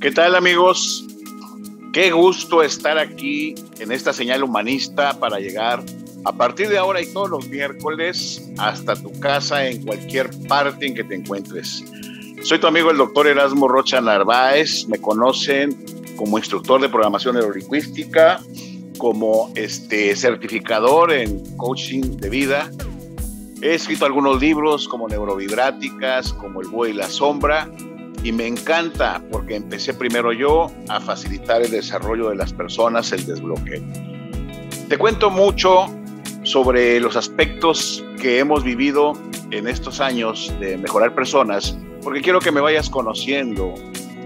¿Qué tal amigos? Qué gusto estar aquí en esta señal humanista para llegar a partir de ahora y todos los miércoles hasta tu casa en cualquier parte en que te encuentres. Soy tu amigo el doctor Erasmo Rocha Narváez, me conocen como instructor de programación neurolingüística, como este certificador en coaching de vida. He escrito algunos libros como Neurovibráticas, como El Buey y la Sombra, y me encanta porque empecé primero yo a facilitar el desarrollo de las personas, el desbloqueo. Te cuento mucho sobre los aspectos que hemos vivido en estos años de mejorar personas, porque quiero que me vayas conociendo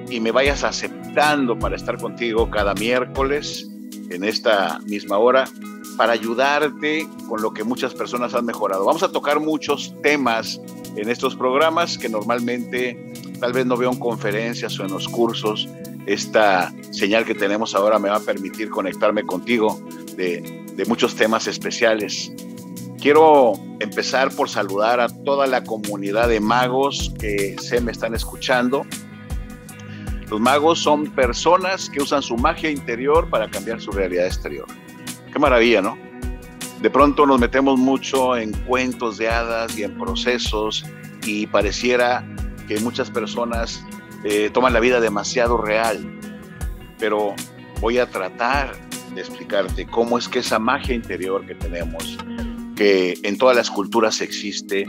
y me vayas aceptando para estar contigo cada miércoles en esta misma hora para ayudarte con lo que muchas personas han mejorado. Vamos a tocar muchos temas en estos programas que normalmente tal vez no veo en conferencias o en los cursos. Esta señal que tenemos ahora me va a permitir conectarme contigo de, de muchos temas especiales. Quiero empezar por saludar a toda la comunidad de magos que se me están escuchando. Los magos son personas que usan su magia interior para cambiar su realidad exterior. Qué maravilla, ¿no? De pronto nos metemos mucho en cuentos de hadas y en procesos y pareciera que muchas personas eh, toman la vida demasiado real, pero voy a tratar de explicarte cómo es que esa magia interior que tenemos, que en todas las culturas existe,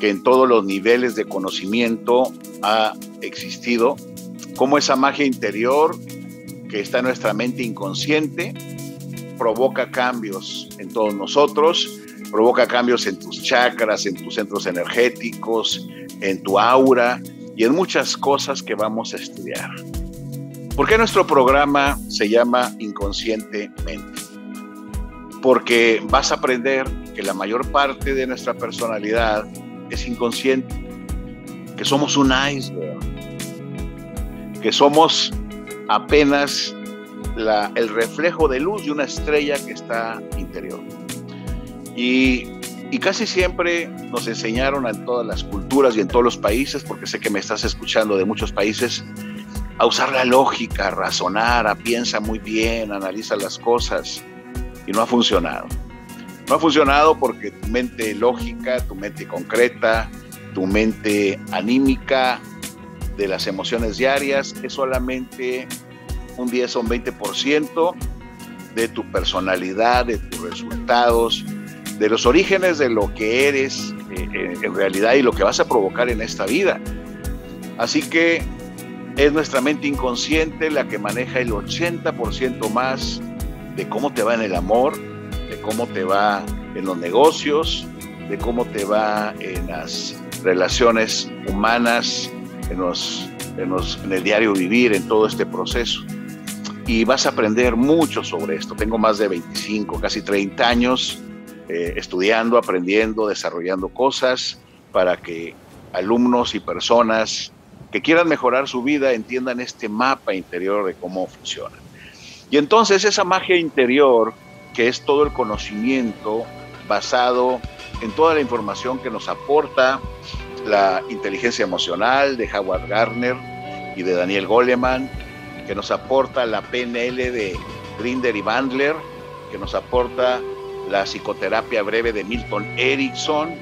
que en todos los niveles de conocimiento ha existido, cómo esa magia interior que está en nuestra mente inconsciente provoca cambios en todos nosotros, provoca cambios en tus chakras, en tus centros energéticos, en tu aura y en muchas cosas que vamos a estudiar. ¿Por qué nuestro programa se llama Inconscientemente? Porque vas a aprender que la mayor parte de nuestra personalidad es inconsciente, que somos un iceberg, que somos apenas el reflejo de luz de una estrella que está interior. Y y casi siempre nos enseñaron en todas las culturas y en todos los países, porque sé que me estás escuchando de muchos países, a usar la lógica, a razonar, a piensa muy bien, analiza las cosas. Y no ha funcionado. No ha funcionado porque tu mente lógica, tu mente concreta, tu mente anímica de las emociones diarias es solamente un 10 o un 20% de tu personalidad, de tus resultados, de los orígenes de lo que eres eh, eh, en realidad y lo que vas a provocar en esta vida. Así que es nuestra mente inconsciente la que maneja el 80% más de cómo te va en el amor, de cómo te va en los negocios, de cómo te va en las relaciones humanas, en, los, en el diario vivir, en todo este proceso. Y vas a aprender mucho sobre esto. Tengo más de 25, casi 30 años eh, estudiando, aprendiendo, desarrollando cosas para que alumnos y personas que quieran mejorar su vida entiendan este mapa interior de cómo funciona. Y entonces esa magia interior, que es todo el conocimiento basado en toda la información que nos aporta la inteligencia emocional de Howard Gardner y de Daniel Goleman, que nos aporta la PNL de Grinder y Bandler, que nos aporta la psicoterapia breve de Milton Erickson,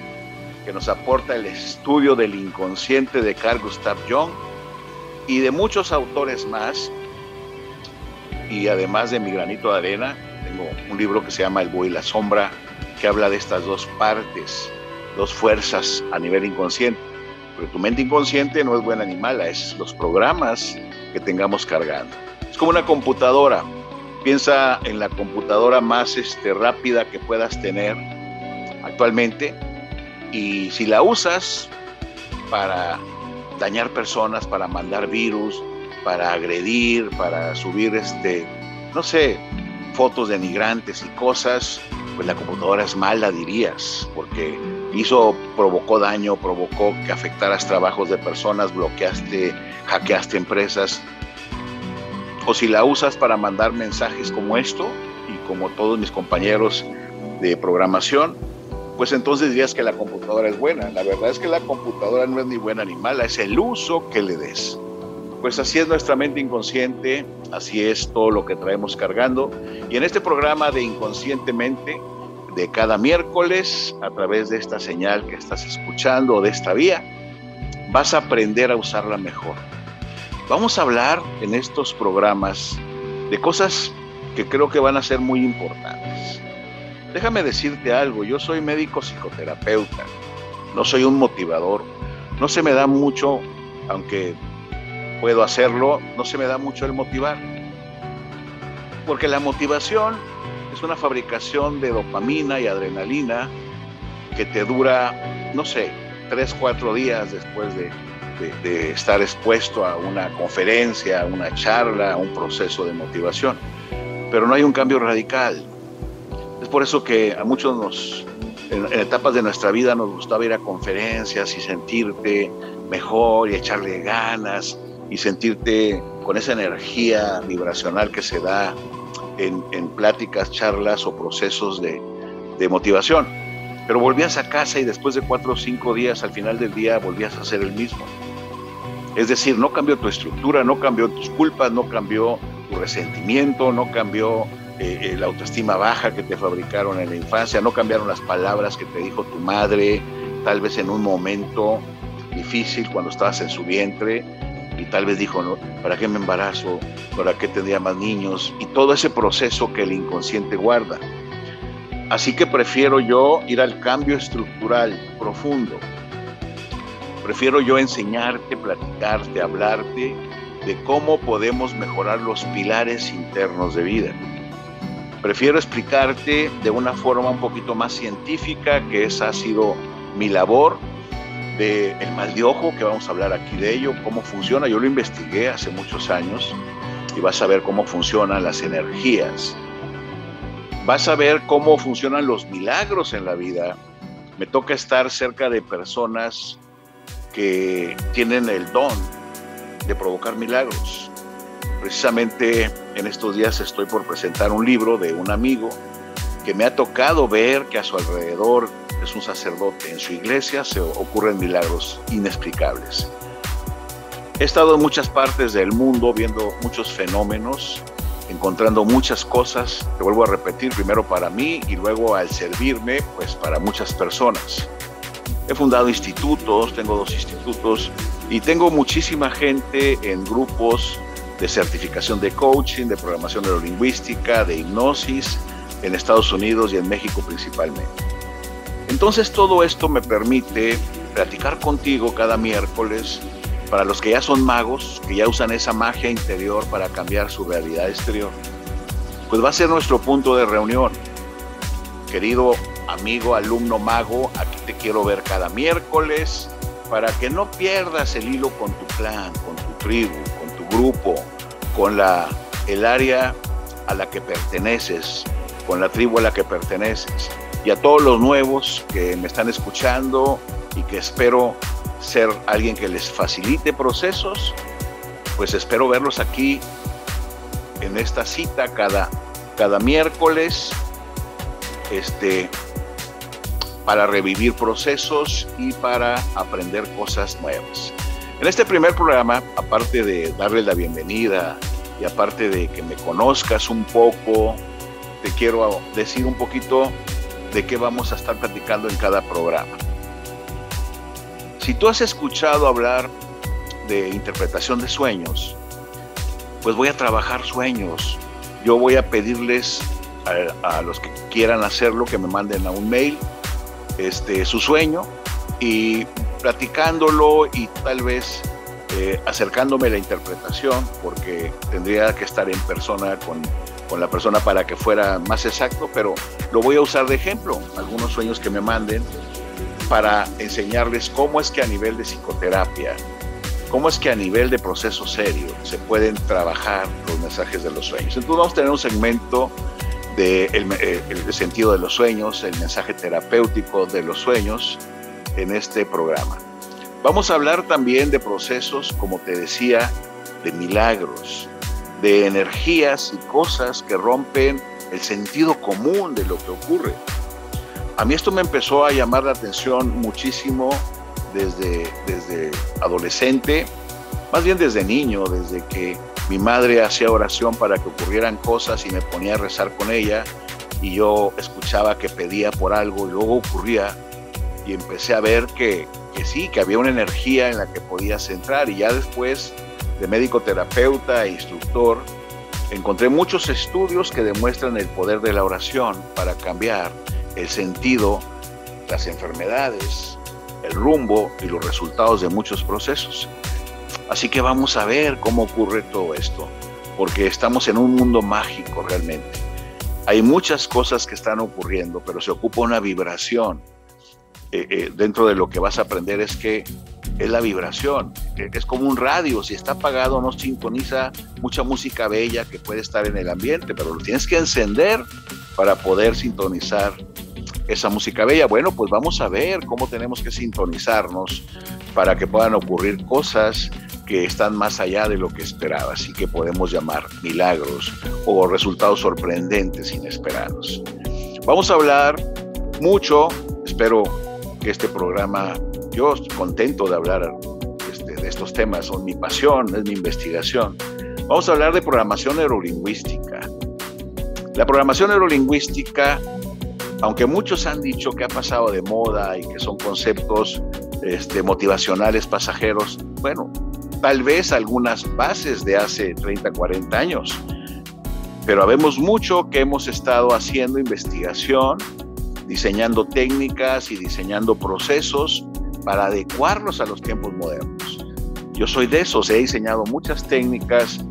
que nos aporta el estudio del inconsciente de Carl Gustav Jung y de muchos autores más. Y además de mi granito de arena, tengo un libro que se llama El Buey y la Sombra, que habla de estas dos partes, dos fuerzas a nivel inconsciente. Pero tu mente inconsciente no es buena ni mala, es los programas que tengamos cargando. Es como una computadora Piensa en la computadora más este, rápida que puedas tener actualmente y si la usas para dañar personas, para mandar virus, para agredir, para subir, este, no sé, fotos de migrantes y cosas, pues la computadora es mala, dirías, porque hizo, provocó daño, provocó que afectaras trabajos de personas, bloqueaste, hackeaste empresas o si la usas para mandar mensajes como esto y como todos mis compañeros de programación, pues entonces dirías que la computadora es buena. La verdad es que la computadora no es ni buena ni mala, es el uso que le des. Pues así es nuestra mente inconsciente, así es todo lo que traemos cargando. Y en este programa de Inconscientemente, de cada miércoles, a través de esta señal que estás escuchando o de esta vía, vas a aprender a usarla mejor. Vamos a hablar en estos programas de cosas que creo que van a ser muy importantes. Déjame decirte algo, yo soy médico psicoterapeuta, no soy un motivador, no se me da mucho, aunque puedo hacerlo, no se me da mucho el motivar. Porque la motivación es una fabricación de dopamina y adrenalina que te dura, no sé, tres, cuatro días después de, estar expuesto a una conferencia, a una charla, a un proceso de motivación. Pero no hay un cambio radical. Es por eso que a muchos nos, en, en etapas de nuestra vida nos gustaba ir a conferencias y sentirte mejor y echarle ganas y sentirte con esa energía vibracional que se da en, pláticas, charlas o procesos de, de, motivación. Pero volvías a casa y después de cuatro o cinco días, al final del día, volvías a ser el mismo. Es decir, no cambió tu estructura, no cambió tus culpas, no cambió tu resentimiento, no cambió eh, la autoestima baja que te fabricaron en la infancia, no cambiaron las palabras que te dijo tu madre, tal vez en un momento difícil cuando estabas en su vientre, y tal vez dijo, ¿no? ¿para qué me embarazo? ¿Para qué tendría más niños? Y todo ese proceso que el inconsciente guarda. Así que prefiero yo ir al cambio estructural profundo. Prefiero yo enseñarte, platicarte, hablarte de cómo podemos mejorar los pilares internos de vida. Prefiero explicarte de una forma un poquito más científica, que esa ha sido mi labor el mal de ojo, que vamos a hablar aquí de ello, cómo funciona. Yo lo investigué hace muchos años y vas a ver cómo funcionan las energías. Vas a ver cómo funcionan los milagros en la vida. Me toca estar cerca de personas que tienen el don de provocar milagros. Precisamente en estos días estoy por presentar un libro de un amigo que me ha tocado ver que a su alrededor es un sacerdote, en su iglesia se ocurren milagros inexplicables. He estado en muchas partes del mundo viendo muchos fenómenos, encontrando muchas cosas, te vuelvo a repetir, primero para mí y luego al servirme, pues para muchas personas. He fundado institutos, tengo dos institutos y tengo muchísima gente en grupos de certificación de coaching, de programación neurolingüística, de hipnosis, en Estados Unidos y en México principalmente. Entonces todo esto me permite platicar contigo cada miércoles para los que ya son magos, que ya usan esa magia interior para cambiar su realidad exterior. Pues va a ser nuestro punto de reunión. Querido amigo, alumno mago, aquí te quiero ver cada miércoles para que no pierdas el hilo con tu clan, con tu tribu, con tu grupo, con la, el área a la que perteneces, con la tribu a la que perteneces. Y a todos los nuevos que me están escuchando y que espero ser alguien que les facilite procesos, pues espero verlos aquí en esta cita cada, cada miércoles este, para revivir procesos y para aprender cosas nuevas. En este primer programa, aparte de darles la bienvenida y aparte de que me conozcas un poco, te quiero decir un poquito de qué vamos a estar platicando en cada programa. Si tú has escuchado hablar de interpretación de sueños, pues voy a trabajar sueños. Yo voy a pedirles a, los que quieran hacerlo que me manden a un mail este, su sueño y platicándolo y tal vez eh, acercándome a la interpretación, porque tendría que estar en persona con con la persona para que fuera más exacto, pero lo voy a usar de ejemplo, algunos sueños que me manden para enseñarles cómo es que a nivel de psicoterapia, cómo es que a nivel de proceso serio se pueden trabajar los mensajes de los sueños. Entonces vamos a tener un segmento de eh, sentido de los sueños, el mensaje terapéutico de los sueños en este programa. Vamos a hablar también de procesos, como te decía, de milagros, de energías y cosas que rompen el sentido común de lo que ocurre. A mí esto me empezó a llamar la atención muchísimo desde, desde adolescente más bien desde niño, desde que mi madre hacía oración para que ocurrieran cosas y me ponía a rezar con ella y yo escuchaba que pedía por algo y luego ocurría y empecé a ver que, que sí, que había una energía en la que podías entrar y ya después de médico terapeuta e instructor, encontré muchos estudios que demuestran el poder de la oración para cambiar el sentido, las enfermedades, el rumbo y los resultados de muchos procesos. Así que vamos a ver cómo ocurre todo esto, porque estamos en un mundo mágico realmente. Hay muchas cosas que están ocurriendo, pero se ocupa una vibración. Eh, eh, dentro de lo que vas a aprender es que es la vibración, es como un radio, si está apagado no sintoniza mucha música bella que puede estar en el ambiente, pero lo tienes que encender para poder sintonizar esa música bella. Bueno, pues vamos a ver cómo tenemos que sintonizarnos para que puedan ocurrir cosas que están más allá de lo que esperabas y que podemos llamar milagros o resultados sorprendentes, inesperados. Vamos a hablar mucho, espero que este programa, yo contento de hablar este, de estos temas, son mi pasión, es mi investigación. Vamos a hablar de programación neurolingüística. La programación neurolingüística aunque muchos han dicho que ha pasado de moda y que son conceptos este, motivacionales pasajeros, bueno, tal vez algunas bases de hace 30, 40 años, pero habemos mucho que hemos estado haciendo investigación, diseñando técnicas y diseñando procesos para adecuarlos a los tiempos modernos. Yo soy de esos, he diseñado muchas técnicas.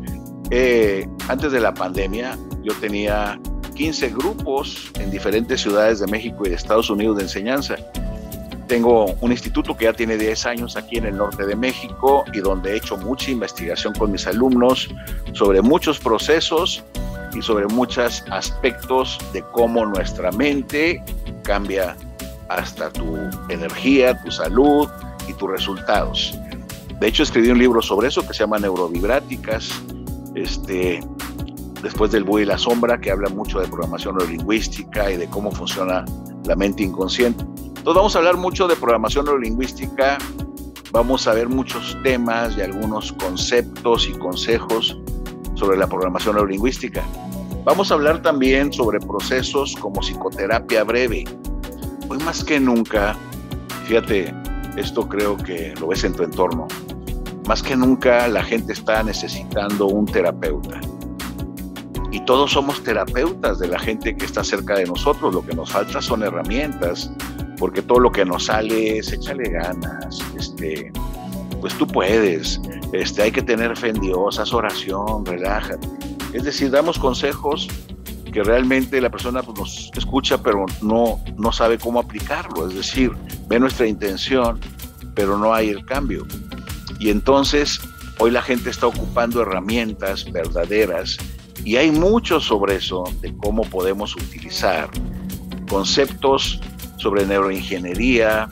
Eh, antes de la pandemia yo tenía 15 grupos en diferentes ciudades de México y de Estados Unidos de enseñanza. Tengo un instituto que ya tiene 10 años aquí en el norte de México y donde he hecho mucha investigación con mis alumnos sobre muchos procesos y sobre muchos aspectos de cómo nuestra mente cambia hasta tu energía, tu salud y tus resultados. De hecho, escribí un libro sobre eso que se llama Neurovibráticas. Este, después del Búho y la Sombra, que habla mucho de programación neurolingüística y de cómo funciona la mente inconsciente. Entonces vamos a hablar mucho de programación neurolingüística, vamos a ver muchos temas y algunos conceptos y consejos sobre la programación neurolingüística. Vamos a hablar también sobre procesos como psicoterapia breve. Hoy más que nunca, fíjate, esto creo que lo ves en tu entorno, más que nunca la gente está necesitando un terapeuta y todos somos terapeutas de la gente que está cerca de nosotros. Lo que nos falta son herramientas, porque todo lo que nos sale es échale ganas, este, pues tú puedes, este, hay que tener fe en Dios, haz oración, relájate. Es decir, damos consejos que realmente la persona pues, nos escucha, pero no, no sabe cómo aplicarlo. Es decir, ve nuestra intención, pero no hay el cambio. Y entonces hoy la gente está ocupando herramientas verdaderas y hay mucho sobre eso, de cómo podemos utilizar conceptos sobre neuroingeniería,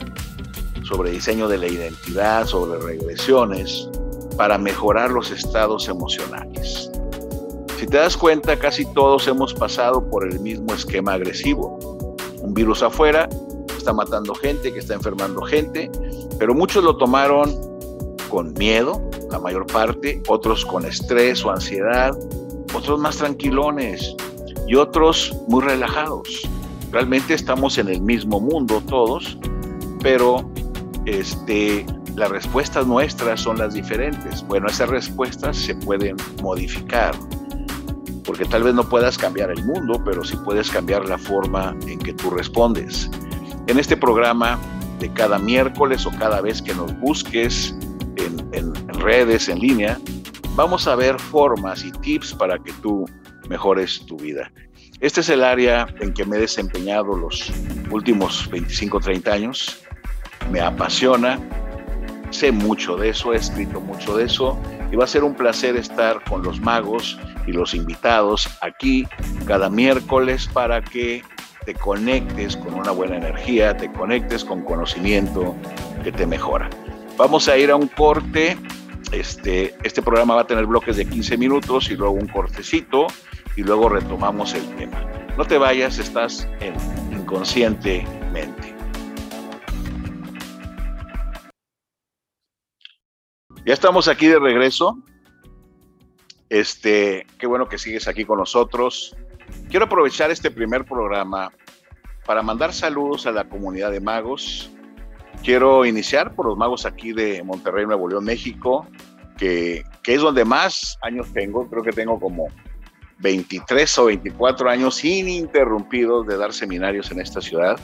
sobre diseño de la identidad, sobre regresiones, para mejorar los estados emocionales. Si te das cuenta, casi todos hemos pasado por el mismo esquema agresivo. Un virus afuera está matando gente, que está enfermando gente, pero muchos lo tomaron con miedo, la mayor parte, otros con estrés o ansiedad, otros más tranquilones y otros muy relajados. Realmente estamos en el mismo mundo todos, pero este, las respuestas nuestras son las diferentes. Bueno, esas respuestas se pueden modificar, porque tal vez no puedas cambiar el mundo, pero sí puedes cambiar la forma en que tú respondes. En este programa de cada miércoles o cada vez que nos busques en, en redes, en línea, vamos a ver formas y tips para que tú mejores tu vida. Este es el área en que me he desempeñado los últimos 25, 30 años. Me apasiona, sé mucho de eso, he escrito mucho de eso y va a ser un placer estar con los magos y los invitados aquí cada miércoles para que te conectes con una buena energía, te conectes con conocimiento que te mejora. Vamos a ir a un corte este, este programa va a tener bloques de 15 minutos y luego un cortecito y luego retomamos el tema. No te vayas, estás en inconscientemente. Ya estamos aquí de regreso. Este, qué bueno que sigues aquí con nosotros. Quiero aprovechar este primer programa para mandar saludos a la comunidad de magos. Quiero iniciar por los magos aquí de Monterrey, Nuevo León, México, que, que es donde más años tengo. Creo que tengo como 23 o 24 años ininterrumpidos de dar seminarios en esta ciudad.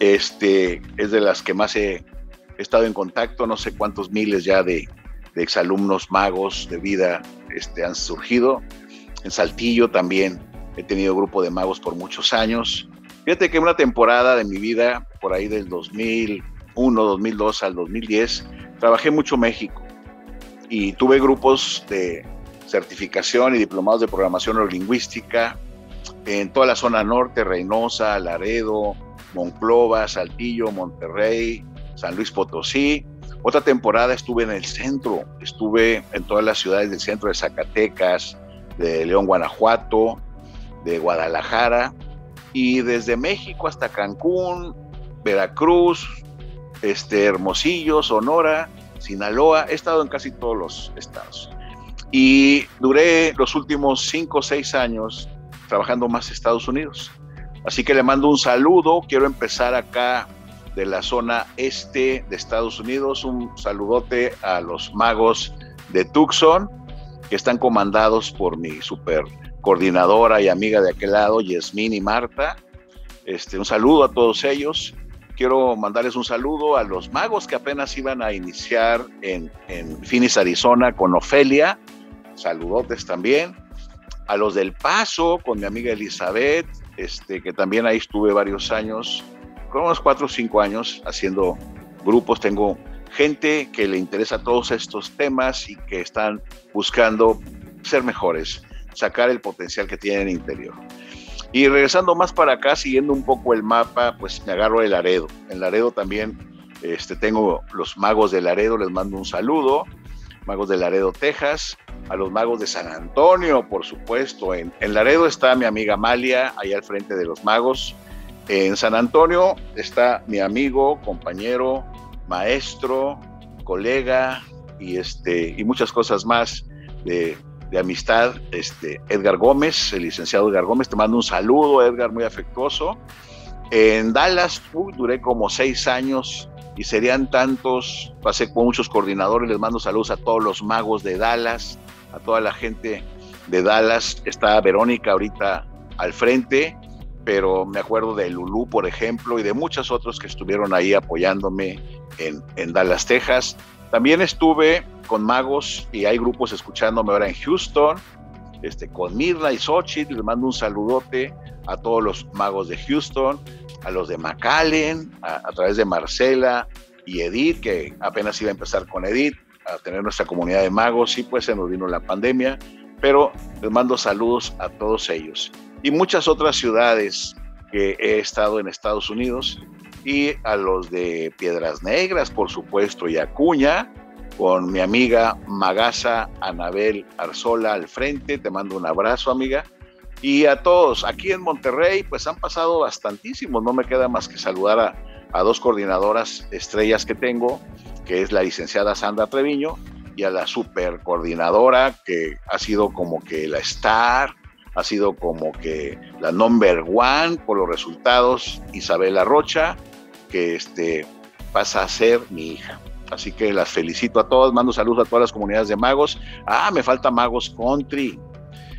Este es de las que más he, estado en contacto, no sé cuántos miles ya de, de exalumnos magos de vida este, han surgido. En Saltillo también he tenido grupo de magos por muchos años. Fíjate que una temporada de mi vida, por ahí del 2001, 2002 al 2010, trabajé mucho México y tuve grupos de certificación y diplomados de programación neurolingüística en toda la zona norte, Reynosa, Laredo, Monclova, Saltillo, Monterrey, San Luis Potosí. Otra temporada estuve en el centro, estuve en todas las ciudades del centro de Zacatecas, de León, Guanajuato, de Guadalajara y desde México hasta Cancún, Veracruz, este, Hermosillo, Sonora, Sinaloa, he estado en casi todos los estados. Y duré los últimos cinco o seis años trabajando más Estados Unidos. Así que le mando un saludo. Quiero empezar acá de la zona este de Estados Unidos. Un saludote a los magos de Tucson, que están comandados por mi super coordinadora y amiga de aquel lado, Yasmín y Marta. Este, un saludo a todos ellos. Quiero mandarles un saludo a los magos que apenas iban a iniciar en, en Arizona, con Ofelia. Saludotes también. A los del Paso, con mi amiga Elizabeth, este, que también ahí estuve varios años, con unos cuatro o cinco años haciendo grupos. Tengo gente que le interesa todos estos temas y que están buscando ser mejores, sacar el potencial que tienen en el interior. Y regresando más para acá, siguiendo un poco el mapa, pues me agarro el Laredo. En Laredo también este, tengo los magos de Laredo, les mando un saludo. Magos de Laredo, Texas. A los magos de San Antonio, por supuesto. En, en Laredo está mi amiga Amalia, ahí al frente de los magos. En San Antonio está mi amigo, compañero, maestro, colega y, este, y muchas cosas más de, de amistad, este, Edgar Gómez, el licenciado Edgar Gómez, te mando un saludo, Edgar, muy afectuoso. En Dallas duré como seis años y serían tantos, pasé con muchos coordinadores, les mando saludos a todos los magos de Dallas, a toda la gente de Dallas, está Verónica ahorita al frente, pero me acuerdo de Lulú, por ejemplo, y de muchos otros que estuvieron ahí apoyándome en, en Dallas, Texas. También estuve con magos y hay grupos escuchándome ahora en Houston, este, con Mirna y Xochitl. Les mando un saludote a todos los magos de Houston, a los de McAllen, a, través de Marcela y Edith, que apenas iba a empezar con Edith, a tener nuestra comunidad de magos. Sí, pues se nos vino la pandemia, pero les mando saludos a todos ellos. Y muchas otras ciudades que he estado en Estados Unidos y a los de Piedras Negras, por supuesto, y Acuña, con mi amiga Magasa Anabel Arzola al frente. Te mando un abrazo, amiga. Y a todos, aquí en Monterrey, pues han pasado bastantísimos. No me queda más que saludar a, dos coordinadoras estrellas que tengo, que es la licenciada Sandra Treviño y a la super coordinadora que ha sido como que la star, ha sido como que la number one por los resultados, Isabela Rocha, que este, pasa a ser mi hija. Así que las felicito a todos, mando saludos a todas las comunidades de magos. Ah, me falta Magos Country,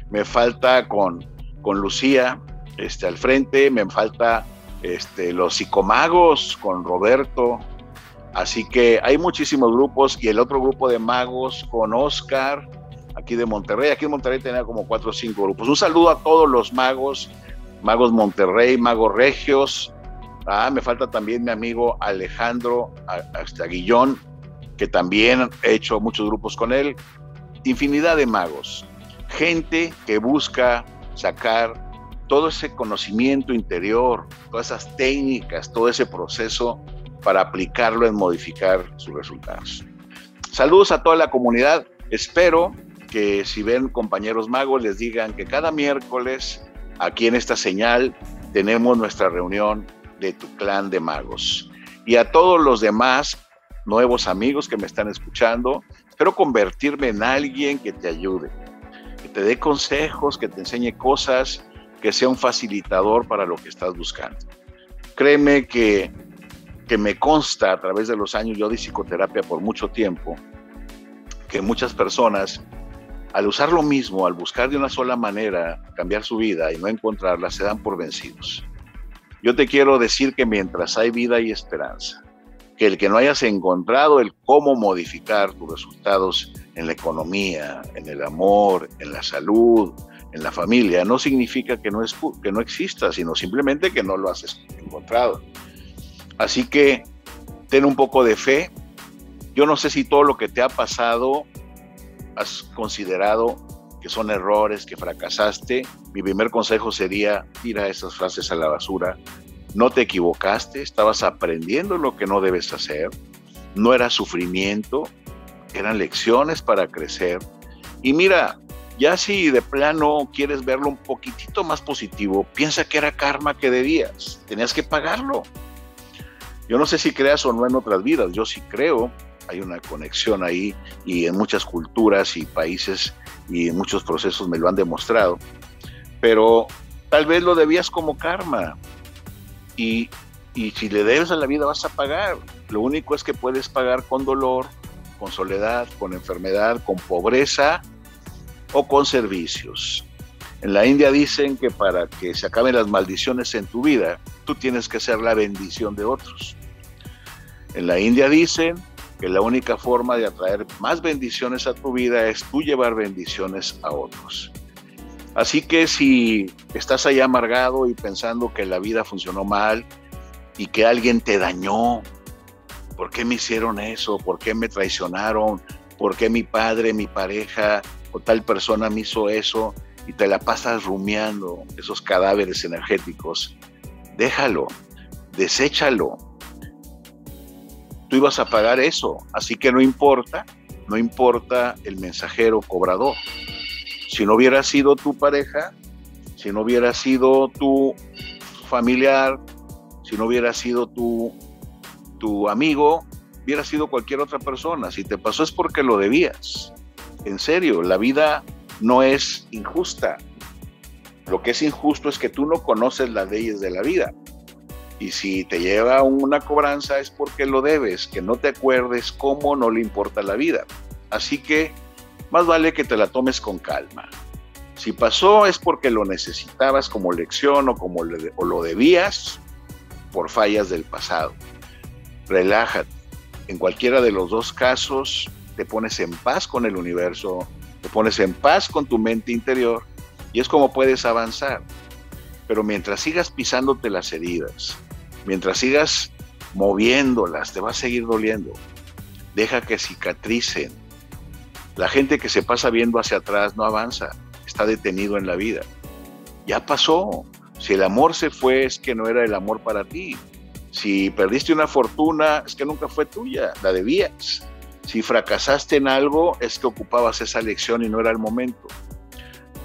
me falta con, con Lucía este, al frente, me falta este, los psicomagos con Roberto. Así que hay muchísimos grupos y el otro grupo de magos con Oscar, aquí de Monterrey. Aquí en Monterrey tenía como cuatro o cinco grupos. Un saludo a todos los magos, magos Monterrey, magos regios, Ah, me falta también mi amigo Alejandro Aguillón, que también he hecho muchos grupos con él. Infinidad de magos, gente que busca sacar todo ese conocimiento interior, todas esas técnicas, todo ese proceso para aplicarlo en modificar sus resultados. Saludos a toda la comunidad. Espero que si ven compañeros magos les digan que cada miércoles aquí en esta señal tenemos nuestra reunión de tu clan de magos. Y a todos los demás nuevos amigos que me están escuchando. Espero convertirme en alguien que te ayude, que te dé consejos, que te enseñe cosas, que sea un facilitador para lo que estás buscando. Créeme que, que me consta a través de los años, yo di psicoterapia por mucho tiempo, que muchas personas al usar lo mismo, al buscar de una sola manera cambiar su vida y no encontrarla, se dan por vencidos. Yo te quiero decir que mientras hay vida hay esperanza, que el que no hayas encontrado el cómo modificar tus resultados en la economía, en el amor, en la salud, en la familia, no significa que no, es, que no exista, sino simplemente que no lo has encontrado. Así que ten un poco de fe. Yo no sé si todo lo que te ha pasado has considerado que son errores, que fracasaste, mi primer consejo sería tira esas frases a la basura. No te equivocaste, estabas aprendiendo lo que no debes hacer. No era sufrimiento, eran lecciones para crecer. Y mira, ya si de plano quieres verlo un poquitito más positivo, piensa que era karma que debías, tenías que pagarlo. Yo no sé si creas o no en otras vidas, yo sí creo hay una conexión ahí y en muchas culturas y países y muchos procesos me lo han demostrado. Pero tal vez lo debías como karma y, y si le debes a la vida vas a pagar. Lo único es que puedes pagar con dolor, con soledad, con enfermedad, con pobreza o con servicios. En la India dicen que para que se acaben las maldiciones en tu vida, tú tienes que ser la bendición de otros. En la India dicen que la única forma de atraer más bendiciones a tu vida es tú llevar bendiciones a otros. Así que si estás ahí amargado y pensando que la vida funcionó mal y que alguien te dañó, ¿por qué me hicieron eso? ¿Por qué me traicionaron? ¿Por qué mi padre, mi pareja o tal persona me hizo eso? Y te la pasas rumiando esos cadáveres energéticos. Déjalo, deséchalo, tú ibas a pagar eso, así que no importa, no importa el mensajero cobrador. Si no hubiera sido tu pareja, si no hubiera sido tu familiar, si no hubiera sido tu, tu amigo, hubiera sido cualquier otra persona. Si te pasó es porque lo debías. En serio, la vida no es injusta. Lo que es injusto es que tú no conoces las leyes de la vida. Y si te lleva una cobranza es porque lo debes, que no te acuerdes cómo no le importa la vida. Así que más vale que te la tomes con calma. Si pasó es porque lo necesitabas como lección o como lo debías por fallas del pasado. Relájate. En cualquiera de los dos casos te pones en paz con el universo, te pones en paz con tu mente interior y es como puedes avanzar. Pero mientras sigas pisándote las heridas, Mientras sigas moviéndolas, te va a seguir doliendo. Deja que cicatricen. La gente que se pasa viendo hacia atrás no avanza, está detenido en la vida. Ya pasó. Si el amor se fue, es que no era el amor para ti. Si perdiste una fortuna, es que nunca fue tuya, la debías. Si fracasaste en algo, es que ocupabas esa lección y no era el momento.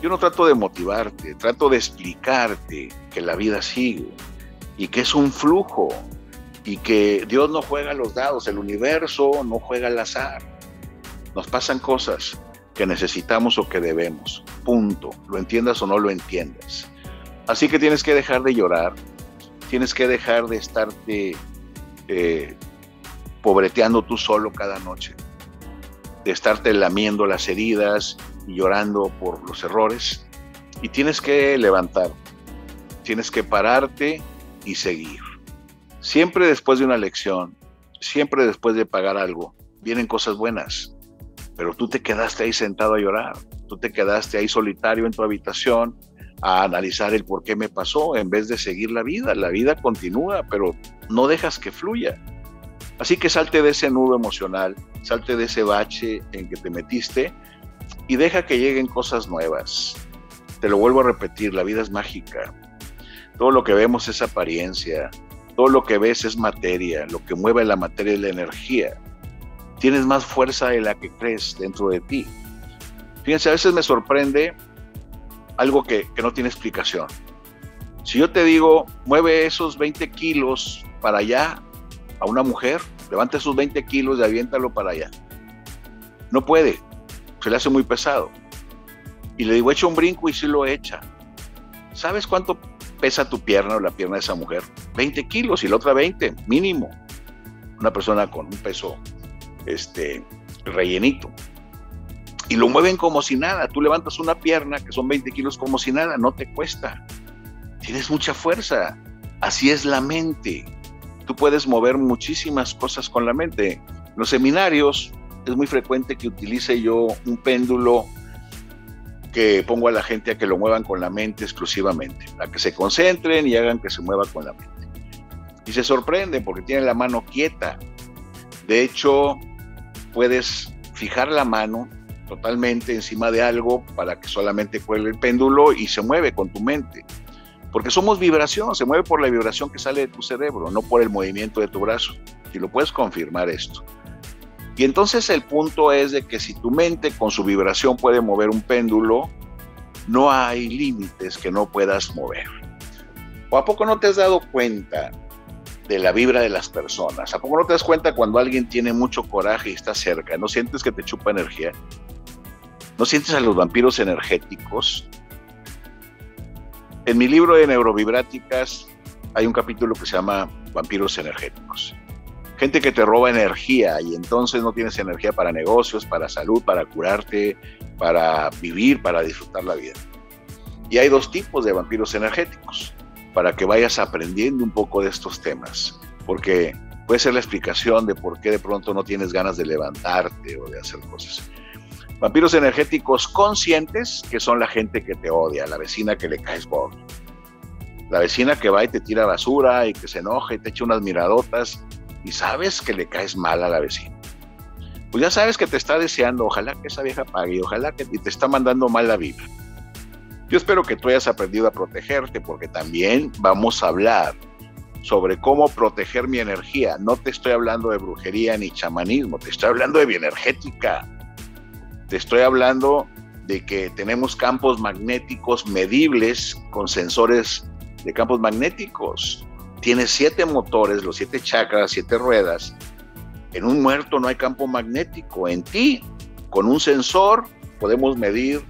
Yo no trato de motivarte, trato de explicarte que la vida sigue, y que es un flujo y que Dios no juega los dados, el universo no juega al azar. Nos pasan cosas que necesitamos o que debemos. Punto. Lo entiendas o no lo entiendas. Así que tienes que dejar de llorar, tienes que dejar de estarte eh, pobreteando tú solo cada noche, de estarte lamiendo las heridas y llorando por los errores. Y tienes que levantar, tienes que pararte y seguir. Siempre después de una lección, siempre después de pagar algo, vienen cosas buenas, pero tú te quedaste ahí sentado a llorar, tú te quedaste ahí solitario en tu habitación a analizar el por qué me pasó en vez de seguir la vida. La vida continúa, pero no dejas que fluya. Así que salte de ese nudo emocional, salte de ese bache en que te metiste y deja que lleguen cosas nuevas. Te lo vuelvo a repetir, la vida es mágica. Todo lo que vemos es apariencia, todo lo que ves es materia, lo que mueve la materia es la energía. Tienes más fuerza de la que crees dentro de ti. Fíjense, a veces me sorprende algo que, que no tiene explicación. Si yo te digo, mueve esos 20 kilos para allá a una mujer, levanta sus 20 kilos y aviéntalo para allá. No puede, se le hace muy pesado. Y le digo, echa un brinco y sí lo echa. ¿Sabes cuánto pesa tu pierna o la pierna de esa mujer? 20 kilos y la otra 20, mínimo. Una persona con un peso este, rellenito. Y lo mueven como si nada. Tú levantas una pierna que son 20 kilos como si nada, no te cuesta. Tienes mucha fuerza. Así es la mente. Tú puedes mover muchísimas cosas con la mente. En los seminarios es muy frecuente que utilice yo un péndulo que pongo a la gente a que lo muevan con la mente exclusivamente, a que se concentren y hagan que se mueva con la mente. Y se sorprende porque tiene la mano quieta. De hecho, puedes fijar la mano totalmente encima de algo para que solamente cuelgue el péndulo y se mueve con tu mente. Porque somos vibración, se mueve por la vibración que sale de tu cerebro, no por el movimiento de tu brazo. Y lo puedes confirmar esto. Y entonces el punto es de que si tu mente con su vibración puede mover un péndulo, no hay límites que no puedas mover. ¿O a poco no te has dado cuenta de la vibra de las personas? ¿A poco no te das cuenta cuando alguien tiene mucho coraje y está cerca? ¿No sientes que te chupa energía? ¿No sientes a los vampiros energéticos? En mi libro de neurovibráticas hay un capítulo que se llama Vampiros energéticos gente que te roba energía y entonces no tienes energía para negocios, para salud, para curarte, para vivir, para disfrutar la vida. Y hay dos tipos de vampiros energéticos, para que vayas aprendiendo un poco de estos temas, porque puede ser la explicación de por qué de pronto no tienes ganas de levantarte o de hacer cosas. Vampiros energéticos conscientes, que son la gente que te odia, la vecina que le caes por, la vecina que va y te tira basura y que se enoja y te echa unas miradotas y sabes que le caes mal a la vecina. Pues ya sabes que te está deseando, ojalá que esa vieja pague, ojalá que te está mandando mal la vida. Yo espero que tú hayas aprendido a protegerte porque también vamos a hablar sobre cómo proteger mi energía. No te estoy hablando de brujería ni chamanismo, te estoy hablando de bioenergética. Te estoy hablando de que tenemos campos magnéticos medibles con sensores de campos magnéticos tiene siete motores, los siete chakras, siete ruedas. En un muerto no hay campo magnético. En ti, con un sensor, podemos medir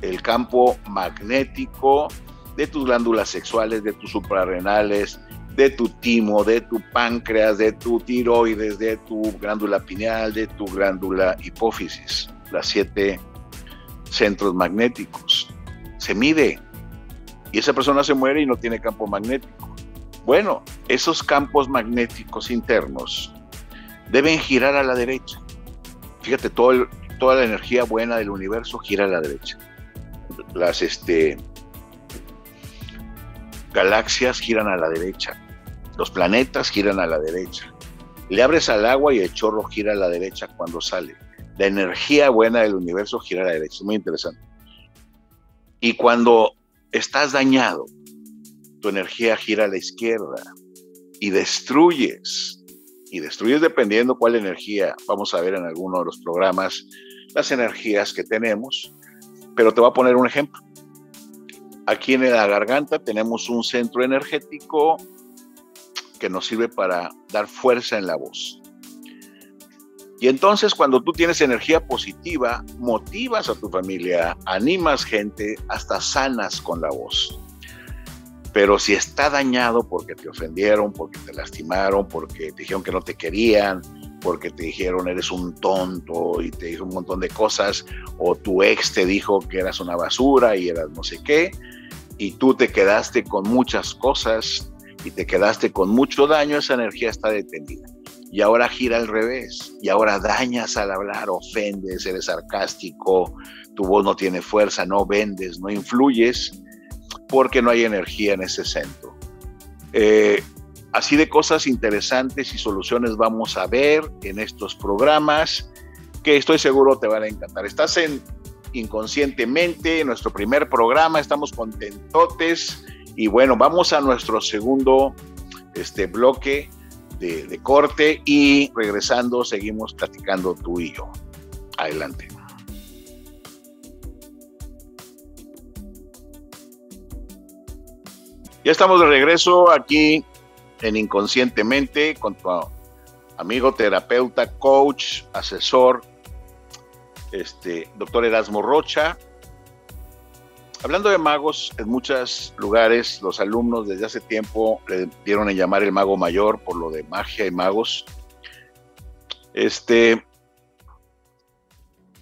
el campo magnético de tus glándulas sexuales, de tus suprarrenales, de tu timo, de tu páncreas, de tu tiroides, de tu glándula pineal, de tu glándula hipófisis, las siete centros magnéticos. Se mide y esa persona se muere y no tiene campo magnético. Bueno, esos campos magnéticos internos deben girar a la derecha. Fíjate, toda la energía buena del universo gira a la derecha. Las este, galaxias giran a la derecha. Los planetas giran a la derecha. Le abres al agua y el chorro gira a la derecha cuando sale. La energía buena del universo gira a la derecha. Es muy interesante. Y cuando estás dañado, tu energía gira a la izquierda y destruyes. Y destruyes dependiendo cuál energía. Vamos a ver en alguno de los programas las energías que tenemos. Pero te voy a poner un ejemplo. Aquí en la garganta tenemos un centro energético que nos sirve para dar fuerza en la voz. Y entonces cuando tú tienes energía positiva, motivas a tu familia, animas gente, hasta sanas con la voz. Pero si está dañado porque te ofendieron, porque te lastimaron, porque te dijeron que no te querían, porque te dijeron eres un tonto y te dijo un montón de cosas, o tu ex te dijo que eras una basura y eras no sé qué, y tú te quedaste con muchas cosas y te quedaste con mucho daño, esa energía está detenida. Y ahora gira al revés, y ahora dañas al hablar, ofendes, eres sarcástico, tu voz no tiene fuerza, no vendes, no influyes, porque no hay energía en ese centro. Eh, así de cosas interesantes y soluciones vamos a ver en estos programas que estoy seguro te van a encantar. Estás en Inconscientemente, en nuestro primer programa, estamos contentotes y bueno, vamos a nuestro segundo este, bloque de, de corte y regresando seguimos platicando tú y yo. Adelante. Ya estamos de regreso aquí en Inconscientemente con tu amigo terapeuta, coach, asesor, este, doctor Erasmo Rocha. Hablando de magos, en muchos lugares los alumnos desde hace tiempo le dieron a llamar el mago mayor por lo de magia y magos. Este,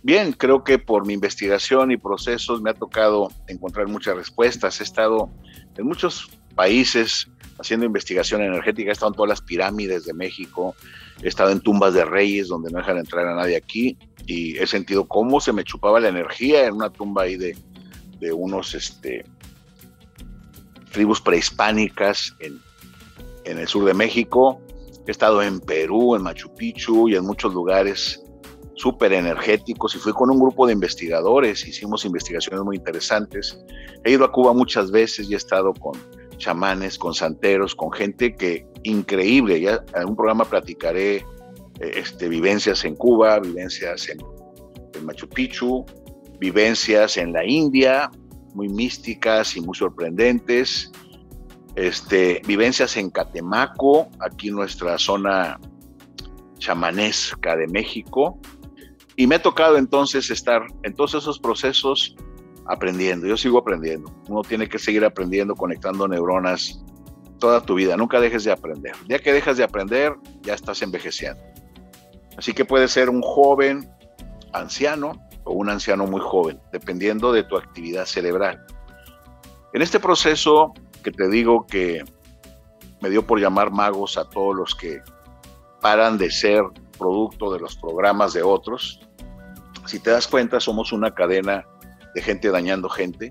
bien, creo que por mi investigación y procesos me ha tocado encontrar muchas respuestas. He estado en muchos países haciendo investigación energética, he estado en todas las pirámides de México, he estado en tumbas de reyes donde no dejan entrar a nadie aquí y he sentido cómo se me chupaba la energía en una tumba ahí de, de unos este, tribus prehispánicas en, en el sur de México. He estado en Perú, en Machu Picchu y en muchos lugares súper energéticos y fui con un grupo de investigadores, hicimos investigaciones muy interesantes. He ido a Cuba muchas veces y he estado con chamanes, con santeros, con gente que increíble. Ya en un programa platicaré eh, este, vivencias en Cuba, vivencias en, Machu Picchu, vivencias en la India, muy místicas y muy sorprendentes. Este, vivencias en Catemaco, aquí nuestra zona chamanesca de México. Y me ha tocado entonces estar en todos esos procesos aprendiendo. Yo sigo aprendiendo. Uno tiene que seguir aprendiendo, conectando neuronas toda tu vida. Nunca dejes de aprender. Ya que dejas de aprender, ya estás envejeciendo. Así que puede ser un joven anciano o un anciano muy joven, dependiendo de tu actividad cerebral. En este proceso que te digo que me dio por llamar magos a todos los que paran de ser producto de los programas de otros, si te das cuenta, somos una cadena de gente dañando gente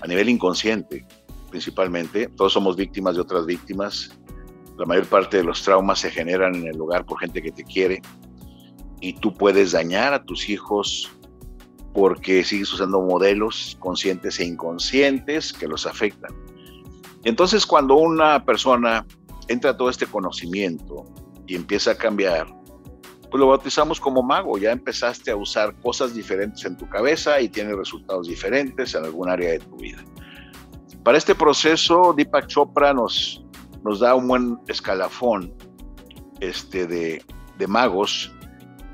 a nivel inconsciente, principalmente. Todos somos víctimas de otras víctimas. La mayor parte de los traumas se generan en el lugar por gente que te quiere y tú puedes dañar a tus hijos porque sigues usando modelos conscientes e inconscientes que los afectan. Entonces, cuando una persona entra a todo este conocimiento y empieza a cambiar, pues lo bautizamos como mago. Ya empezaste a usar cosas diferentes en tu cabeza y tienes resultados diferentes en algún área de tu vida. Para este proceso, Deepak Chopra nos, nos da un buen escalafón este, de, de magos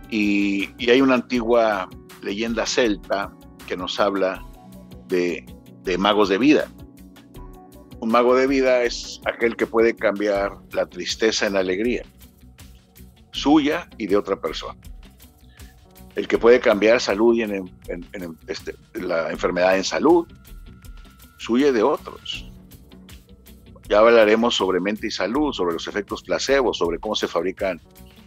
y, y, hay una antigua leyenda celta que nos habla de, de magos de vida. Un mago de vida es aquel que puede cambiar la tristeza en alegría suya y de otra persona. El que puede cambiar salud y en, este, la enfermedad en salud, suya y de otros. Ya hablaremos sobre mente y salud, sobre los efectos placebo, sobre cómo se fabrican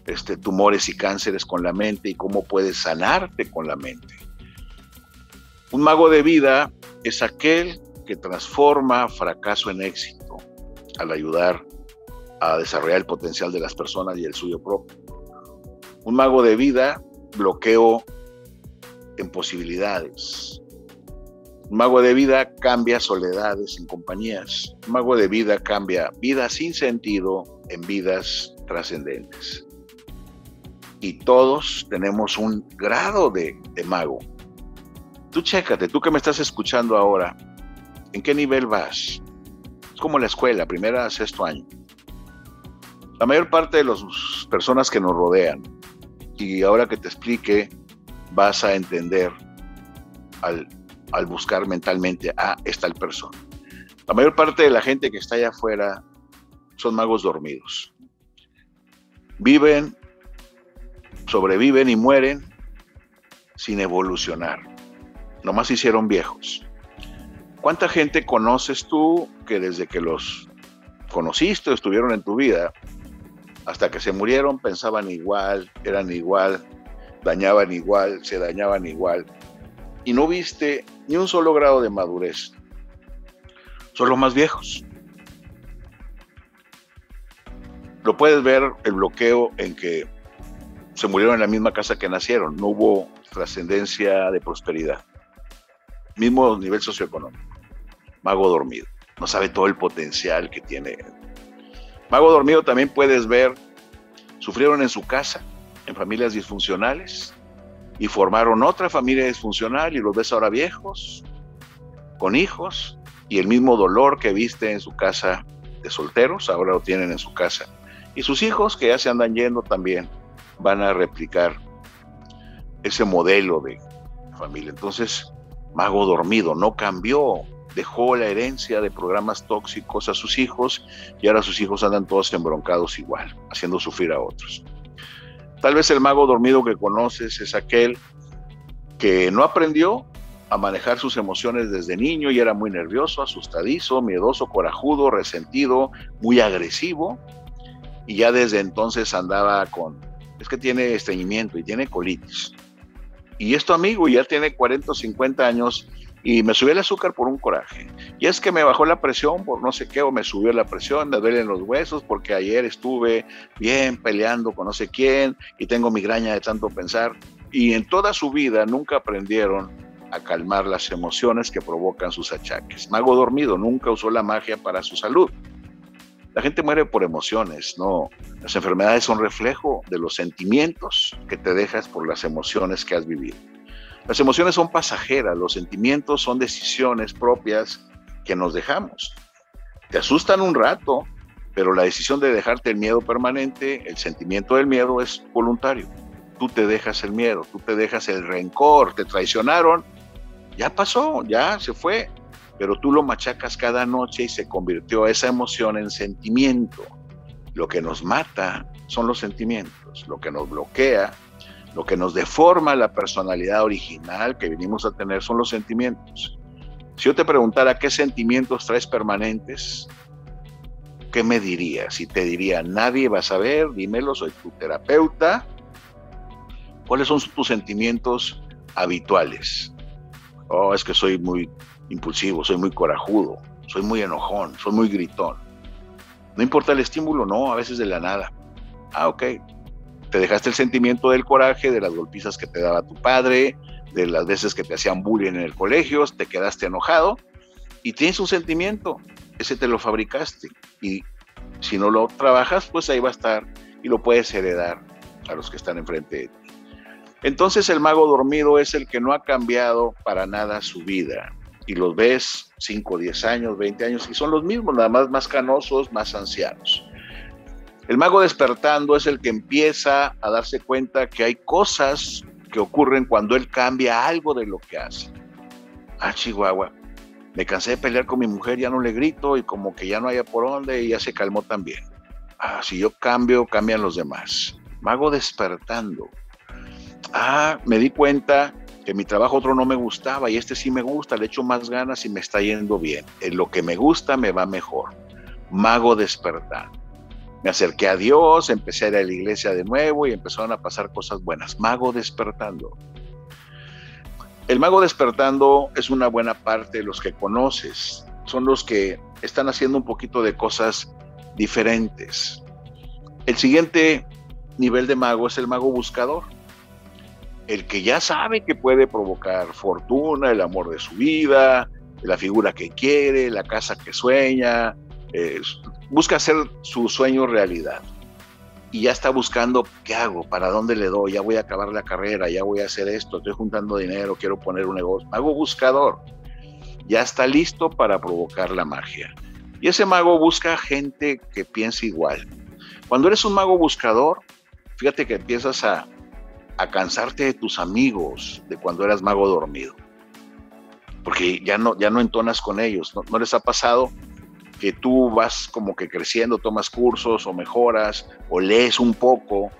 este, tumores y cánceres con la mente y cómo puedes sanarte con la mente. Un mago de vida es aquel que transforma fracaso en éxito al ayudar a desarrollar el potencial de las personas y el suyo propio. Un mago de vida, bloqueo en posibilidades. Un mago de vida cambia soledades en compañías. Un mago de vida cambia vidas sin sentido en vidas trascendentes. Y todos tenemos un grado de, de mago. Tú chécate, tú que me estás escuchando ahora, ¿en qué nivel vas? Es como la escuela, primera a sexto año. La mayor parte de las personas que nos rodean, y ahora que te explique, vas a entender al, al buscar mentalmente a esta persona. La mayor parte de la gente que está allá afuera son magos dormidos. Viven, sobreviven y mueren sin evolucionar. Nomás hicieron viejos. ¿Cuánta gente conoces tú que desde que los conociste o estuvieron en tu vida hasta que se murieron pensaban igual, eran igual, dañaban igual, se dañaban igual. Y no viste ni un solo grado de madurez. Son los más viejos. Lo puedes ver el bloqueo en que se murieron en la misma casa que nacieron. No hubo trascendencia de prosperidad. Mismo nivel socioeconómico. Mago dormido. No sabe todo el potencial que tiene Mago dormido también puedes ver, sufrieron en su casa, en familias disfuncionales, y formaron otra familia disfuncional y los ves ahora viejos, con hijos, y el mismo dolor que viste en su casa de solteros, ahora lo tienen en su casa Y sus hijos, que ya se andan yendo también, van a replicar ese modelo de familia. Entonces, Mago dormido, no cambió, dejó la herencia de programas tóxicos a sus hijos y ahora sus hijos andan todos embroncados igual, haciendo sufrir a otros. Tal vez el mago dormido que conoces es aquel que no aprendió a manejar sus emociones desde niño y era muy nervioso, asustadizo, miedoso, corajudo, resentido, muy agresivo y ya desde entonces andaba con, es que tiene estreñimiento y tiene colitis. Y esto amigo ya tiene 40 o 50 años y me subió el azúcar por un coraje. Y es que me bajó la presión por no sé qué, o me subió la presión, me duelen los huesos porque ayer estuve bien peleando con no sé quién y tengo migraña de tanto pensar. Y en toda su vida nunca aprendieron a calmar las emociones que provocan sus achaques. Mago dormido nunca usó la magia para su salud. La gente muere por emociones, no. Las enfermedades son reflejo de los sentimientos que te dejas por las emociones que has vivido. Las emociones son pasajeras, los sentimientos son decisiones propias que nos dejamos. Te asustan un rato, pero la decisión de dejarte el miedo permanente, el sentimiento del miedo es voluntario. Tú te dejas el miedo, tú te dejas el rencor, te traicionaron ya pasó, ya se fue, pero tú lo machacas cada noche y se convirtió esa emoción en sentimiento. Lo que nos mata son los sentimientos, lo que nos bloquea, lo que nos deforma la personalidad original que vinimos a tener son los sentimientos. Si yo te preguntara qué sentimientos traes permanentes, ¿qué me dirías? Si te diría, nadie va a saber, dímelo, soy tu terapeuta. ¿Cuáles son tus sentimientos habituales? oh, es que soy muy impulsivo, soy muy corajudo, soy muy enojón, soy muy gritón. No importa el estímulo, no, a veces de la nada. Ah, ok. Te dejaste el sentimiento del coraje, de las golpizas que te daba tu padre, de las veces que te hacían bullying en el colegio, te quedaste enojado y tienes un sentimiento, ese te lo fabricaste. Y si no lo trabajas, pues ahí va a estar y lo puedes heredar a los que están enfrente de ti. Entonces el mago dormido es el que no ha cambiado para nada su vida. Y los ves 5, 10 años, 20 años, y son los mismos, nada más más canosos, más ancianos. El mago despertando es el que empieza a darse cuenta que hay cosas que ocurren cuando él cambia algo de lo que hace. Ah, Chihuahua, me cansé de pelear con mi mujer, ya no le grito y como que ya no haya por dónde y ya se calmó también. Ah, si yo cambio, cambian los demás. Mago despertando ah, me di cuenta que mi trabajo otro no me gustaba y este sí me gusta, le echo más ganas y me está yendo bien. En lo que me gusta me va mejor. Mago despertar. Me acerqué a Dios, empecé a ir a la iglesia de nuevo y empezaron a pasar cosas buenas. Mago despertando. El mago despertando es una buena parte de los que conoces. Son los que están haciendo un poquito de cosas diferentes. El siguiente nivel de mago es el mago buscador el que ya sabe que puede provocar fortuna, el amor de su vida, la figura que quiere, la casa que sueña, busca hacer su sueño realidad. Y ya está buscando, ¿qué hago? ¿Para dónde le doy? Ya voy a acabar la carrera, ya voy a hacer esto, estoy juntando dinero, quiero poner un negocio. Mago buscador. Ya está listo para provocar la magia. Y ese mago busca gente que piense igual. Cuando eres un mago buscador, fíjate que empiezas a, cansarte de tus amigos de cuando eras mago dormido. Porque ya no, ya no entonas con ellos. ¿No, les ha pasado que tú vas como que creciendo, tomas cursos o mejoras o lees un poco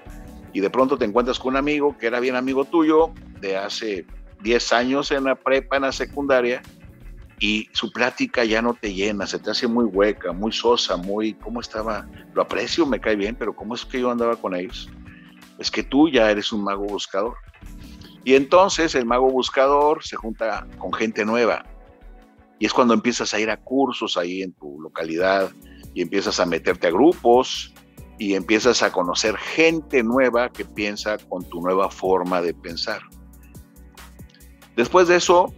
y de pronto te encuentras con un amigo que era bien amigo tuyo de hace 10 años en la prepa, en la secundaria, y su plática ya no te llena, se te hace muy hueca, muy sosa, muy, ¿cómo estaba? Lo aprecio, me cae bien, pero ¿cómo es que yo andaba con ellos? es que tú ya eres un mago buscador. Y entonces el mago buscador se junta con gente nueva. Y es cuando empiezas a ir a cursos ahí en tu localidad y empiezas a meterte a grupos y empiezas a conocer gente nueva que piensa con tu nueva forma de pensar. Después de eso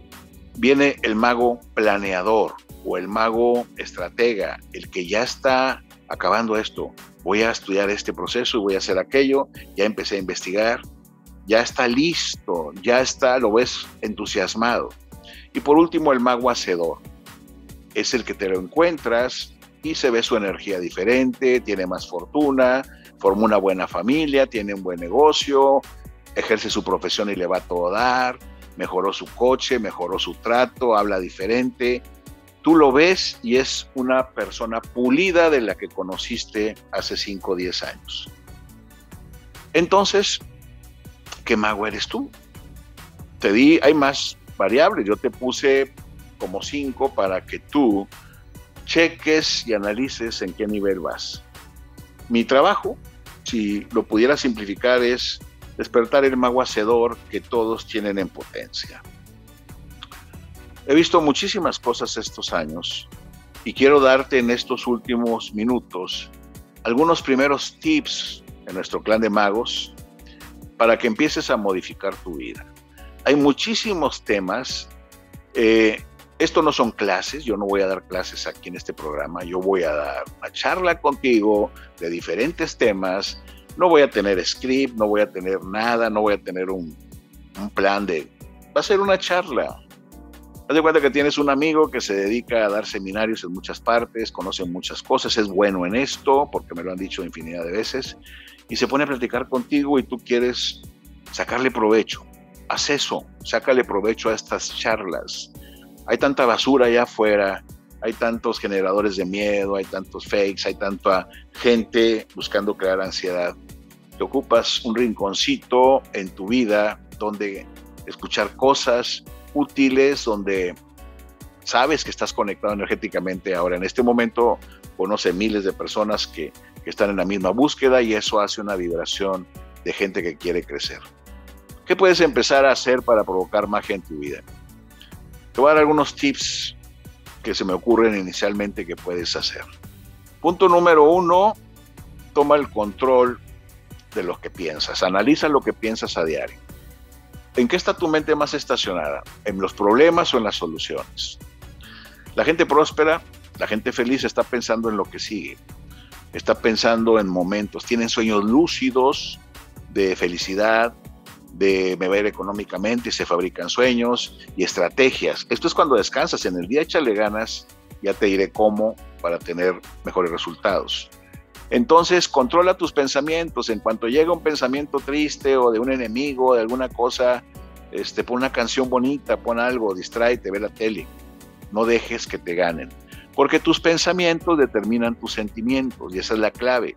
viene el mago planeador o el mago estratega, el que ya está acabando esto, voy a estudiar este proceso y voy a hacer aquello, ya empecé a investigar, ya está listo, ya está, lo ves entusiasmado. Y por último, el mago hacedor. Es el que te lo encuentras y se ve su energía diferente, tiene más fortuna, forma una buena familia, tiene un buen negocio, ejerce su profesión y le va a todo dar, mejoró su coche, mejoró su trato, habla diferente. Tú lo ves y es una persona pulida de la que conociste hace 5 o 10 años. Entonces, ¿qué mago eres tú? Te di, hay más variables, yo te puse como 5 para que tú cheques y analices en qué nivel vas. Mi trabajo, si lo pudiera simplificar, es despertar el mago hacedor que todos tienen en potencia. He visto muchísimas cosas estos años y quiero darte en estos últimos minutos algunos primeros tips en nuestro clan de magos para que empieces a modificar tu vida. Hay muchísimos temas eh, esto no son clases, yo no voy a dar clases aquí en este programa, yo voy a dar una charla contigo de diferentes temas, no voy a tener script, no voy a tener nada, no voy a tener un, plan de... Va a ser una charla. Haz de cuenta que tienes un amigo que se dedica a dar seminarios en muchas partes, conoce muchas cosas, es bueno en esto, porque me lo han dicho infinidad de veces, y se pone a platicar contigo y tú quieres sacarle provecho. Haz eso, sácale provecho a estas charlas hay tanta basura allá afuera, hay tantos generadores de miedo, hay tantos fakes, hay tanta gente buscando crear ansiedad. Te ocupas un rinconcito en tu vida donde escuchar cosas útiles, donde sabes que estás conectado energéticamente. Ahora, en este momento, conoce miles de personas que, que están en la misma búsqueda y eso hace una vibración de gente que quiere crecer. ¿Qué puedes empezar a hacer para provocar magia en tu vida? Te voy a dar algunos tips que se me ocurren inicialmente que puedes hacer. Punto número uno, toma el control de lo que piensas. Analiza lo que piensas a diario. ¿En qué está tu mente más estacionada? ¿En los problemas o en las soluciones? La gente próspera, la gente feliz está pensando en lo que sigue. Está pensando en momentos. Tienen sueños lúcidos de felicidad, de me ver económicamente, se fabrican sueños y estrategias. Esto es cuando descansas. En el día échale ganas, ya te diré cómo para tener mejores resultados. Entonces, controla tus pensamientos. En cuanto llega un pensamiento triste o de un enemigo, de alguna cosa, este, pon una canción bonita, pon algo, distráete, ve la tele. No dejes que te ganen. Porque tus pensamientos determinan tus sentimientos y esa es la clave.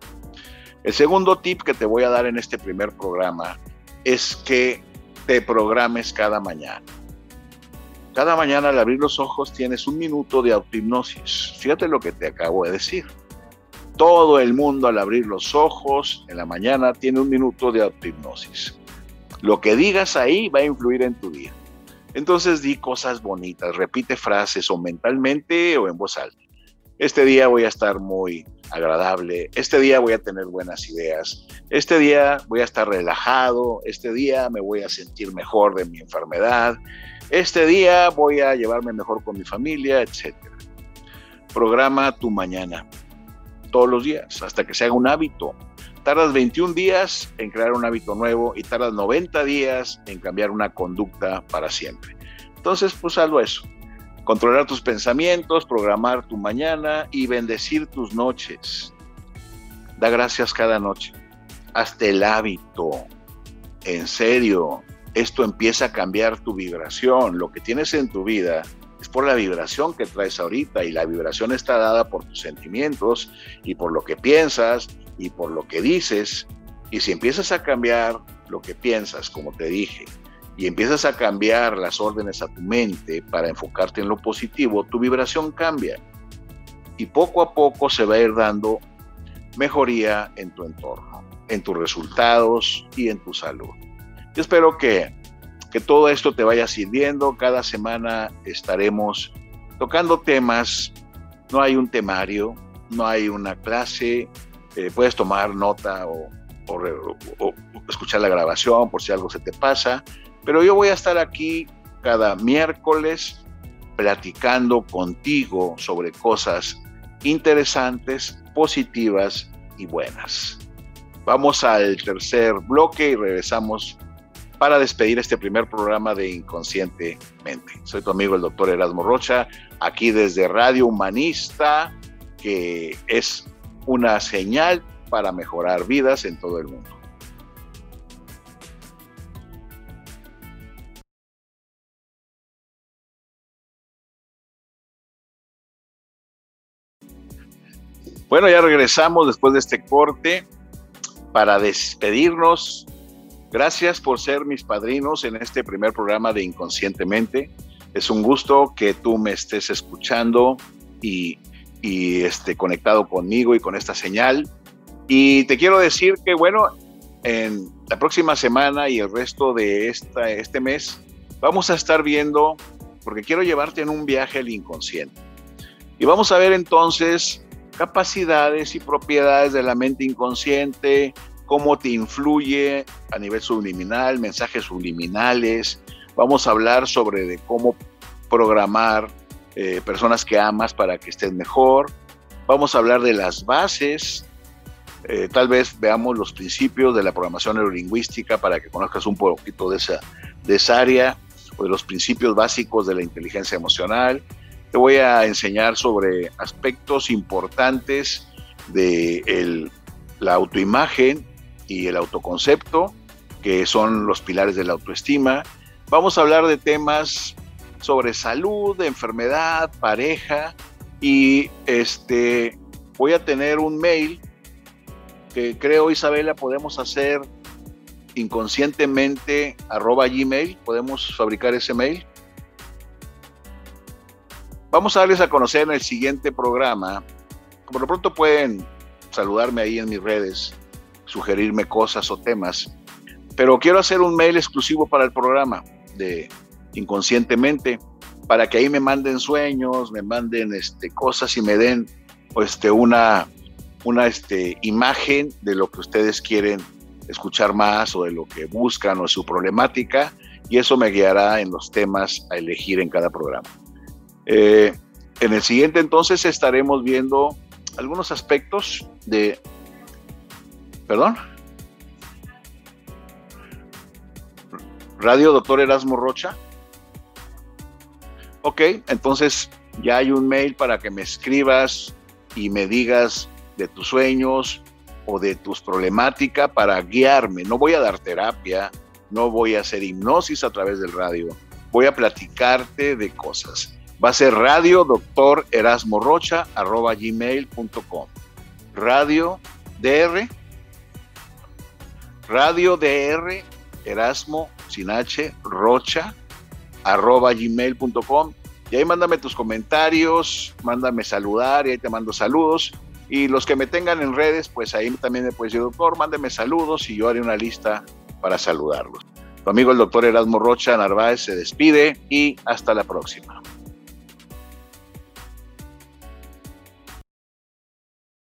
El segundo tip que te voy a dar en este primer programa es que te programes cada mañana. Cada mañana al abrir los ojos tienes un minuto de autohipnosis. Fíjate lo que te acabo de decir. Todo el mundo al abrir los ojos en la mañana tiene un minuto de autohipnosis. Lo que digas ahí va a influir en tu día. Entonces di cosas bonitas, repite frases o mentalmente o en voz alta. Este día voy a estar muy agradable, este día voy a tener buenas ideas, este día voy a estar relajado, este día me voy a sentir mejor de mi enfermedad, este día voy a llevarme mejor con mi familia, etc. Programa tu mañana todos los días hasta que se haga un hábito. Tardas 21 días en crear un hábito nuevo y tardas 90 días en cambiar una conducta para siempre. Entonces, pues algo eso controlar tus pensamientos, programar tu mañana y bendecir tus noches. Da gracias cada noche. Hasta el hábito. En serio, esto empieza a cambiar tu vibración. Lo que tienes en tu vida es por la vibración que traes ahorita y la vibración está dada por tus sentimientos y por lo que piensas y por lo que dices. Y si empiezas a cambiar lo que piensas, como te dije, y empiezas a cambiar las órdenes a tu mente para enfocarte en lo positivo, tu vibración cambia. Y poco a poco se va a ir dando mejoría en tu entorno, en tus resultados y en tu salud. Yo espero que, que todo esto te vaya sirviendo. Cada semana estaremos tocando temas. No hay un temario, no hay una clase. Eh, puedes tomar nota o, o escuchar la grabación por si algo se te pasa. Pero yo voy a estar aquí cada miércoles platicando contigo sobre cosas interesantes, positivas y buenas. Vamos al tercer bloque y regresamos para despedir este primer programa de Inconscientemente. Soy tu amigo el doctor Erasmo Rocha, aquí desde Radio Humanista que es una señal para mejorar vidas en todo el mundo. Bueno, ya regresamos después de este corte para despedirnos. Gracias por ser mis padrinos en este primer programa de Inconscientemente. Es un gusto que tú me estés escuchando y, y esté conectado conmigo y con esta señal. Y te quiero decir que, bueno, en la próxima semana y el resto de esta, este mes vamos a estar viendo, porque quiero llevarte en un viaje al inconsciente. Y vamos a ver entonces capacidades y propiedades de la mente inconsciente, cómo te influye a nivel subliminal, mensajes subliminales. Vamos a hablar sobre de cómo programar eh, personas que amas para que estén mejor. Vamos a hablar de las bases. Eh, tal vez veamos los principios de la programación neurolingüística para que conozcas un poquito de esa, de esa área o de los principios básicos de la inteligencia emocional te voy a enseñar sobre aspectos importantes de la autoimagen y el autoconcepto, que son los pilares de la autoestima. Vamos a hablar de temas sobre salud, enfermedad, pareja y este voy a tener un mail que creo Isabela podemos hacer inconscientemente arroba gmail, podemos fabricar ese mail. Vamos a darles a conocer en el siguiente programa. Por lo pronto pueden saludarme ahí en mis redes, sugerirme cosas o temas. Pero quiero hacer un mail exclusivo para el programa de inconscientemente, para que ahí me manden sueños, me manden este, cosas y me den este, una, una este, imagen de lo que ustedes quieren escuchar más o de lo que buscan o su problemática y eso me guiará en los temas a elegir en cada programa. Eh, en el siguiente entonces estaremos viendo algunos aspectos de... ¿Perdón? Radio Doctor Erasmo Rocha. Ok, entonces ya hay un mail para que me escribas y me digas de tus sueños o de tus problemáticas para guiarme. No voy a dar terapia, no voy a hacer hipnosis a través del radio, voy a platicarte de cosas. Va a ser radio doctor Erasmo Rocha arroba gmail.com. Radio DR, radio DR Erasmo sin H Rocha arroba gmail.com. Y ahí mándame tus comentarios, mándame saludar y ahí te mando saludos. Y los que me tengan en redes, pues ahí también me puedes decir, doctor, mándeme saludos y yo haré una lista para saludarlos. Tu amigo el doctor Erasmo Rocha Narváez se despide y hasta la próxima.